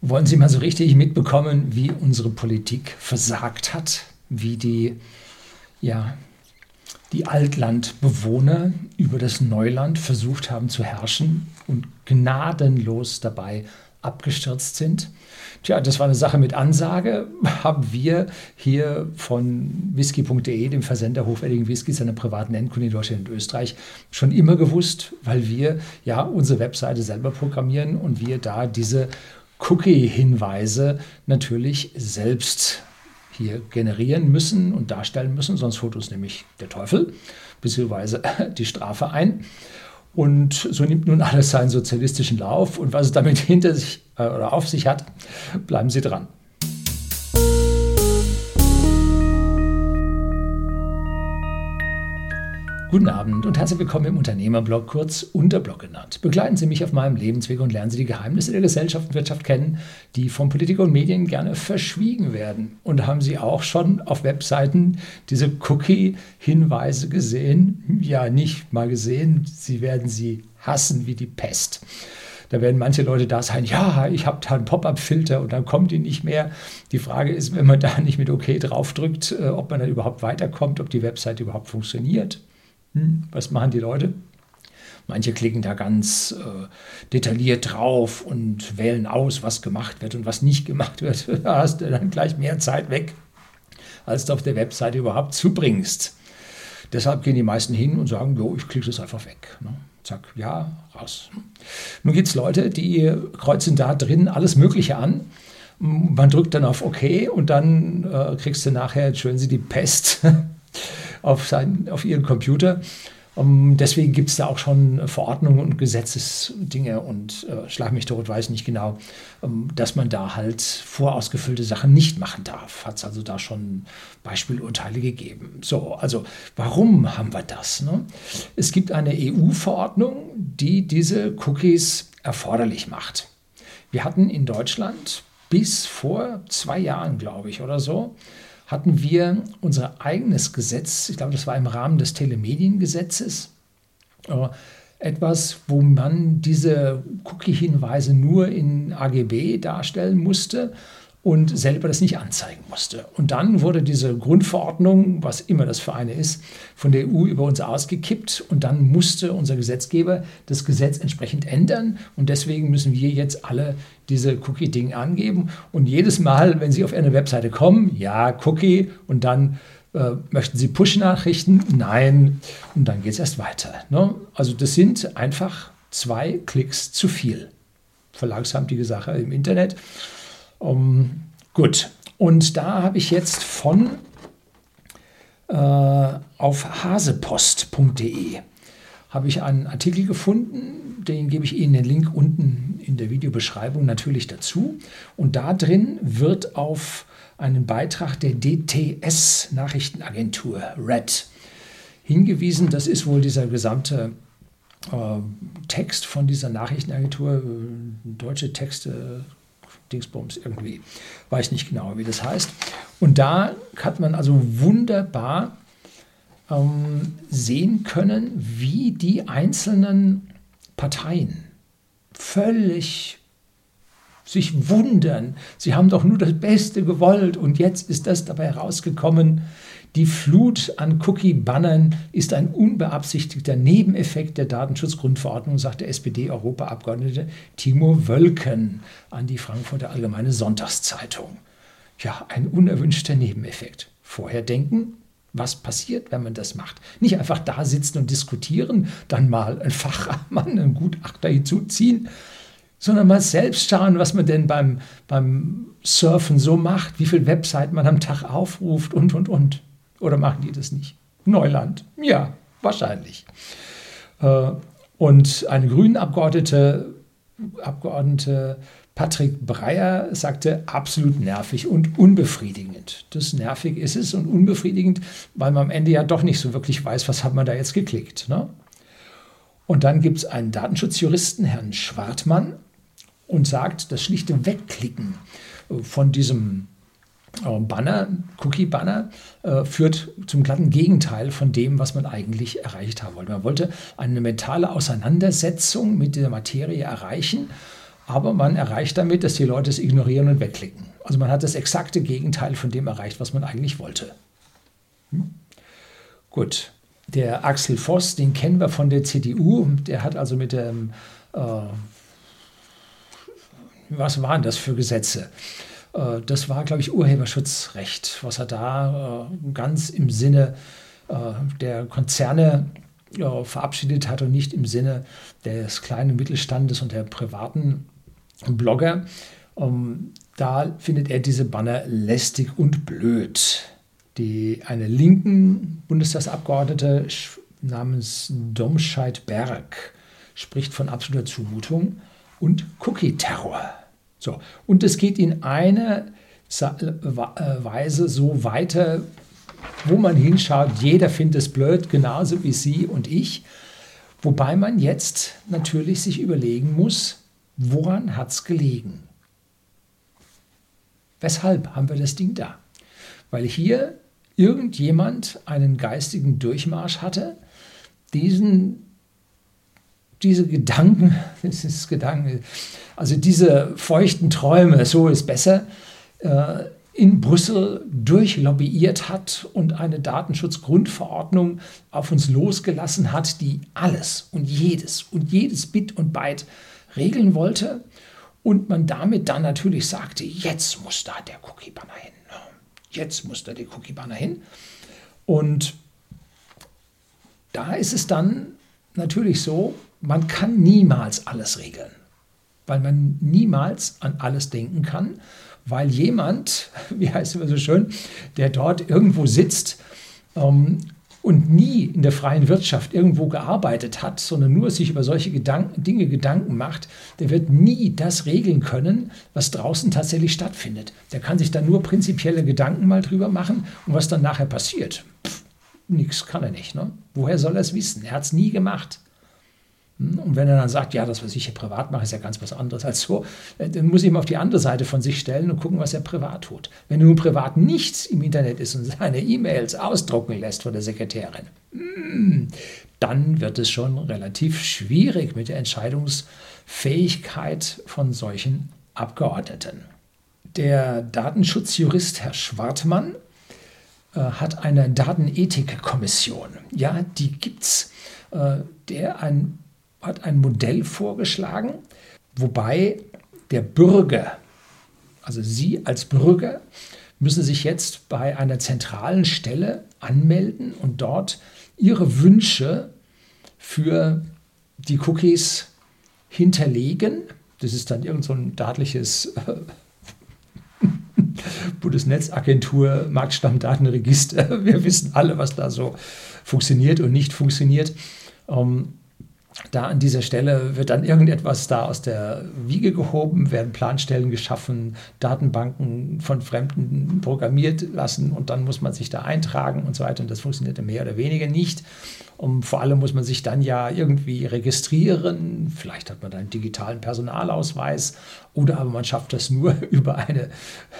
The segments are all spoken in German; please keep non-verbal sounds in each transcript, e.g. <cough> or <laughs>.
Wollen Sie mal so richtig mitbekommen, wie unsere Politik versagt hat, wie die, ja, die Altlandbewohner über das Neuland versucht haben zu herrschen und gnadenlos dabei abgestürzt sind? Tja, das war eine Sache mit Ansage. <laughs> Haben wir hier von whisky.de, dem Versender hochwertigen Whiskys, einer privaten Endkunde in Deutschland und Österreich, schon immer gewusst, weil wir ja unsere Webseite selber programmieren und wir da diese Cookie-Hinweise natürlich selbst hier generieren müssen und darstellen müssen, sonst holt uns nämlich der Teufel bzw. <laughs> die Strafe ein. Und so nimmt nun alles seinen sozialistischen Lauf und was es damit hinter sich äh, oder auf sich hat, bleiben Sie dran. Guten Abend und herzlich willkommen im Unternehmerblog, kurz Unterblog genannt. Begleiten Sie mich auf meinem Lebensweg und lernen Sie die Geheimnisse der Gesellschaft und Wirtschaft kennen, die von Politik und Medien gerne verschwiegen werden. Und haben Sie auch schon auf Webseiten diese Cookie-Hinweise gesehen? Ja, nicht mal gesehen. Sie werden sie hassen wie die Pest. Da werden manche Leute da sein, ja, ich habe da einen Pop-up-Filter und dann kommt die nicht mehr. Die Frage ist, wenn man da nicht mit OK draufdrückt, äh, ob man dann überhaupt weiterkommt, ob die Webseite überhaupt funktioniert. Hm, was machen die Leute? Manche klicken da ganz äh, detailliert drauf und wählen aus, was gemacht wird und was nicht gemacht wird. <laughs> Da hast du dann gleich mehr Zeit weg, als du auf der Webseite überhaupt zubringst. Deshalb gehen die meisten hin und sagen, jo, ich klicke das einfach weg. Ne? Zack, ja, raus. Nun gibt es Leute, die kreuzen da drin alles Mögliche an. Man drückt dann auf OK und dann äh, kriegst du nachher, schön sie die Pest <laughs> auf, sein, auf ihren Computer. Um, deswegen gibt es da auch schon Verordnungen und Gesetzesdinge und äh, schlag mich tot, weiß nicht genau, um, dass man da halt vorausgefüllte Sachen nicht machen darf. Hat es also da schon Beispielurteile gegeben. So, also warum haben wir das? Ne? Es gibt eine EU-Verordnung, die diese Cookies erforderlich macht. Wir hatten in Deutschland bis vor zwei Jahren, glaube ich, oder so, hatten wir unser eigenes Gesetz, ich glaube, das war im Rahmen des Telemediengesetzes, äh, etwas, wo man diese Cookie-Hinweise nur in AGB darstellen musste und selber das nicht anzeigen musste. Und dann wurde diese Grundverordnung, was immer das für eine ist, von der EU über uns ausgekippt und dann musste unser Gesetzgeber das Gesetz entsprechend ändern und deswegen müssen wir jetzt alle diese Cookie-Dinge angeben und jedes Mal, wenn Sie auf eine Webseite kommen, ja, Cookie und dann äh, möchten Sie Push-Nachrichten? Nein. Und dann geht es erst weiter. Ne? Also das sind einfach zwei Klicks zu viel. Verlangsamt die Sache im Internet. Um, gut, und da habe ich jetzt von äh, auf hasepost.de habe ich einen Artikel gefunden, den gebe ich Ihnen den Link unten in der Videobeschreibung natürlich dazu. Und da drin wird auf einen Beitrag der DTS Nachrichtenagentur RED hingewiesen. Das ist wohl dieser gesamte äh, Text von dieser Nachrichtenagentur, äh, deutsche Texte, Dingsbums irgendwie. Weiß nicht genau, wie das heißt. Und da hat man also wunderbar ähm, sehen können, wie die einzelnen Parteien völlig sich wundern. Sie haben doch nur das Beste gewollt und jetzt ist das dabei herausgekommen. Die Flut an Cookie-Bannern ist ein unbeabsichtigter Nebeneffekt der Datenschutzgrundverordnung, sagt der SPD-Europaabgeordnete Timo Wölken an die Frankfurter Allgemeine Sonntagszeitung. Ja, ein unerwünschter Nebeneffekt. Vorher denken, was passiert, wenn man das macht. Nicht einfach da sitzen und diskutieren, dann mal einen Fachmann, einen Gutachter hinzuziehen, sondern mal selbst schauen, was man denn beim, beim Surfen so macht, wie viele Webseiten man am Tag aufruft und, und, und. Oder machen die das nicht? Neuland? Ja, wahrscheinlich. Äh, und eine Grünen-Abgeordnete, Abgeordnete Patrick Breyer sagte, absolut nervig und unbefriedigend. Das nervig ist es und unbefriedigend, weil man am Ende ja doch nicht so wirklich weiß, was hat man da jetzt geklickt. Ne? Und dann gibt es einen Datenschutzjuristen, Herrn Schwartmann, und sagt, das schlichte Wegklicken von diesem Banner, Cookie-Banner, äh, führt zum glatten Gegenteil von dem, was man eigentlich erreicht haben wollte. Man wollte eine mentale Auseinandersetzung mit der Materie erreichen aber man erreicht damit, dass die Leute es ignorieren und wegklicken. Also man hat das exakte Gegenteil von dem erreicht, was man eigentlich wollte. Hm? Gut, der Axel Voss, den kennen wir von der CDU, der hat also mit dem, äh, was waren das für Gesetze? Äh, das war, glaube ich, Urheberschutzrecht, was er da äh, ganz im Sinne äh, der Konzerne verabschiedet hat und nicht im Sinne des kleinen Mittelstandes und der privaten Blogger. Ähm, da findet er diese Banner lästig und blöd. Die, eine linken Bundestagsabgeordnete namens Domscheit Berg spricht von absoluter Zumutung und Cookie-Terror. So, und es geht in einer Weise so weiter, wo man hinschaut, jeder findet es blöd, genauso wie Sie und ich. Wobei man jetzt natürlich sich überlegen muss, woran hat es gelegen? Weshalb haben wir das Ding da? Weil hier irgendjemand einen geistigen Durchmarsch hatte, diesen, diese Gedanken, <laughs> das ist Gedanken, also diese feuchten Träume, so ist besser, äh, in Brüssel durchlobbyiert hat und eine Datenschutzgrundverordnung auf uns losgelassen hat, die alles und jedes und jedes Bit und Byte regeln wollte. Und man damit dann natürlich sagte, jetzt muss da der Cookie-Banner hin. Ne? Jetzt muss da der Cookie-Banner hin. Und da ist es dann natürlich so, man kann niemals alles regeln, weil man niemals an alles denken kann weil jemand, <laughs> wie heißt es immer so schön, der dort irgendwo sitzt ähm, und nie in der freien Wirtschaft irgendwo gearbeitet hat, sondern nur sich über solche Gedanken, Dinge Gedanken macht, der wird nie das regeln können, was draußen tatsächlich stattfindet. Der kann sich dann nur prinzipielle Gedanken mal drüber machen und was dann nachher passiert. Nix kann er nicht. Ne? Woher soll er es wissen? Er hat es nie gemacht. Und wenn er dann sagt, ja, das, was ich hier privat mache, ist ja ganz was anderes als so, äh, dann muss ich ihm auf die andere Seite von sich stellen und gucken, was er privat tut. Wenn nun privat nichts im Internet ist und seine E-Mails ausdrucken lässt von der Sekretärin, hm, dann wird es schon relativ schwierig mit der Entscheidungsfähigkeit von solchen Abgeordneten. Der Datenschutzjurist Herr Schwartmann äh, hat eine Datenethikkommission. Ja, die gibt's, äh, der ein hat ein Modell vorgeschlagen, wobei der Bürger, also Sie als Bürger, müssen sich jetzt bei einer zentralen Stelle anmelden und dort Ihre Wünsche für die Cookies hinterlegen. Das ist dann irgend so ein staatliches <laughs> Bundesnetzagentur, Marktstammdatenregister. Wir wissen alle, was da so funktioniert und nicht funktioniert. Ähm, da an dieser Stelle wird dann irgendetwas da aus der Wiege gehoben, werden Planstellen geschaffen, Datenbanken von Fremden programmiert lassen und dann muss man sich da eintragen und so weiter. Und das funktioniert mehr oder weniger nicht. Und vor allem muss man sich dann ja irgendwie registrieren. Vielleicht hat man einen digitalen Personalausweis oder aber man schafft das nur <laughs> über eine,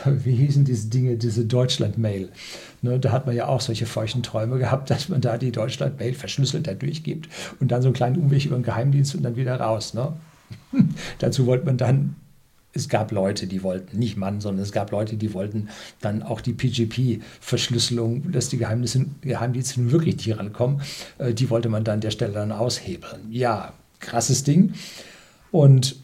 wie hießen diese Dinge, diese Deutschland-Mail. Ne, da hat man ja auch solche feuchten Träume gehabt, <laughs> dass man da die Deutschland-Mail verschlüsselt da durchgibt und dann so einen kleinen Umweg über den Geheimdienst und dann wieder raus. Ne? <laughs> Dazu wollte man dann es gab Leute, die wollten, nicht Mann, sondern es gab Leute, die wollten dann auch die PGP-Verschlüsselung, dass die Geheimnisse, Geheimdienste nun wirklich nicht rankommen, äh, die wollte man dann an der Stelle dann aushebeln. Ja, krasses Ding. Und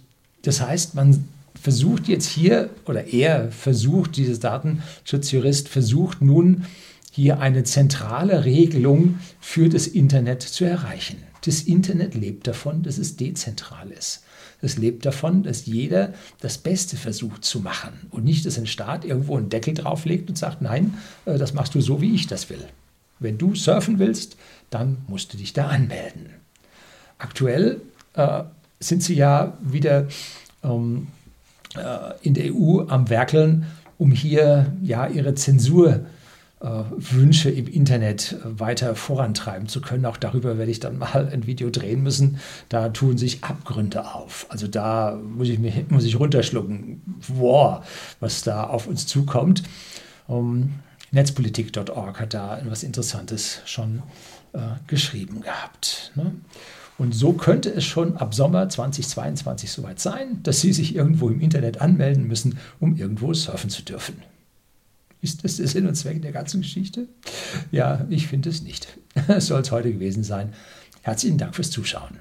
das heißt, man versucht jetzt hier, oder er versucht, dieses Datenschutzjurist versucht nun hier eine zentrale Regelung für das Internet zu erreichen. Das Internet lebt davon, dass es dezentral ist. Es lebt davon, dass jeder das Beste versucht zu machen und nicht, dass ein Staat irgendwo einen Deckel drauflegt und sagt, nein, äh, das machst du so, wie ich das will. Wenn du surfen willst, dann musst du dich da anmelden. Aktuell äh, sind sie ja wieder ähm, äh, in der EU am Werkeln, um hier ja ihre Zensur äh, im Internet weiter vorantreiben zu können. Auch darüber werde ich dann <laughs> mal ein Video drehen müssen. Da tun sich Abgründe auf. Also da muss ich, mich, <laughs> muss ich runterschlucken. Wow, was da auf uns zukommt. Um, Netzpolitik.org hat da etwas Interessantes schon äh, geschrieben gehabt. Ne? Und so könnte es schon ab Sommer 2022 soweit sein, dass Sie sich irgendwo im Internet anmelden müssen, um irgendwo surfen zu dürfen. Ist das der Sinn und Zweck der ganzen Geschichte? Ja, ich finde es nicht. <laughs> Das soll es heute gewesen sein. Herzlichen Dank fürs Zuschauen.